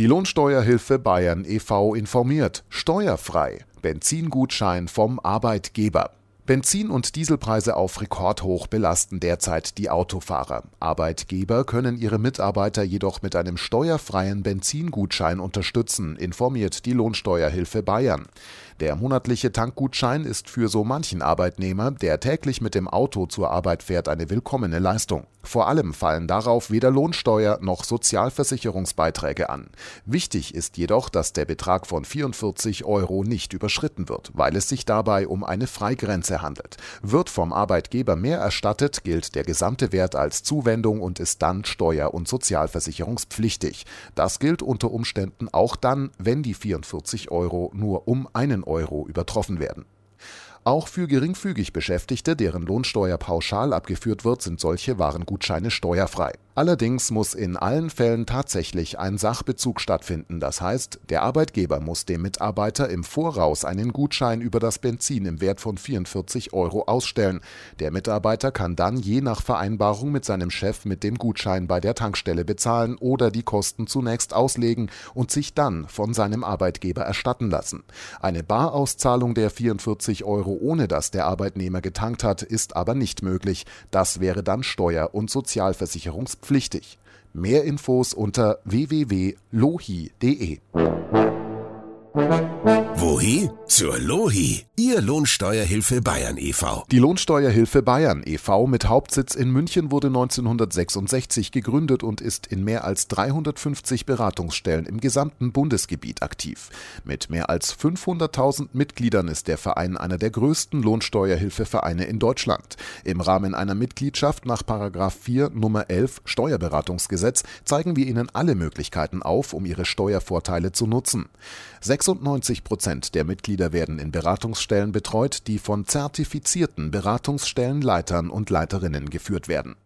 Die Lohnsteuerhilfe Bayern e.V. informiert. Steuerfrei. Benzingutschein vom Arbeitgeber. Benzin- und Dieselpreise auf Rekordhoch belasten derzeit die Autofahrer. Arbeitgeber können ihre Mitarbeiter jedoch mit einem steuerfreien Benzingutschein unterstützen, informiert die Lohnsteuerhilfe Bayern. Der monatliche Tankgutschein ist für so manchen Arbeitnehmer, der täglich mit dem Auto zur Arbeit fährt, eine willkommene Leistung. Vor allem fallen darauf weder Lohnsteuer noch Sozialversicherungsbeiträge an. Wichtig ist jedoch, dass der Betrag von 44 Euro nicht überschritten wird, weil es sich dabei um eine Freigrenze handelt. Wird vom Arbeitgeber mehr erstattet, gilt der gesamte Wert als Zuwendung und ist dann steuer- und sozialversicherungspflichtig. Das gilt unter Umständen auch dann, wenn die 44 Euro nur um einen Euro übertroffen werden. Auch für geringfügig Beschäftigte, deren Lohnsteuer pauschal abgeführt wird, sind solche Warengutscheine steuerfrei. Allerdings muss in allen Fällen tatsächlich ein Sachbezug stattfinden. Das heißt, der Arbeitgeber muss dem Mitarbeiter im Voraus einen Gutschein über das Benzin im Wert von 44 Euro ausstellen. Der Mitarbeiter kann dann je nach Vereinbarung mit seinem Chef mit dem Gutschein bei der Tankstelle bezahlen oder die Kosten zunächst auslegen und sich dann von seinem Arbeitgeber erstatten lassen. Eine Barauszahlung der 44 Euro, ohne dass der Arbeitnehmer getankt hat, ist aber nicht möglich. Das wäre dann Steuer- und Sozialversicherungspflichtig pflichtig. Mehr Infos unter www.lohi.de. Wohin? Zur Lohi, Ihr Lohnsteuerhilfe Bayern e.V. Die Lohnsteuerhilfe Bayern e.V. mit Hauptsitz in München wurde 1966 gegründet und ist in mehr als 350 Beratungsstellen im gesamten Bundesgebiet aktiv. Mit mehr als 500.000 Mitgliedern ist der Verein einer der größten Lohnsteuerhilfevereine in Deutschland. Im Rahmen einer Mitgliedschaft nach 4 Nummer 11 Steuerberatungsgesetz zeigen wir Ihnen alle Möglichkeiten auf, um Ihre Steuervorteile zu nutzen. 96 Prozent der Mitglieder werden in Beratungsstellen betreut, die von zertifizierten Beratungsstellenleitern und Leiterinnen geführt werden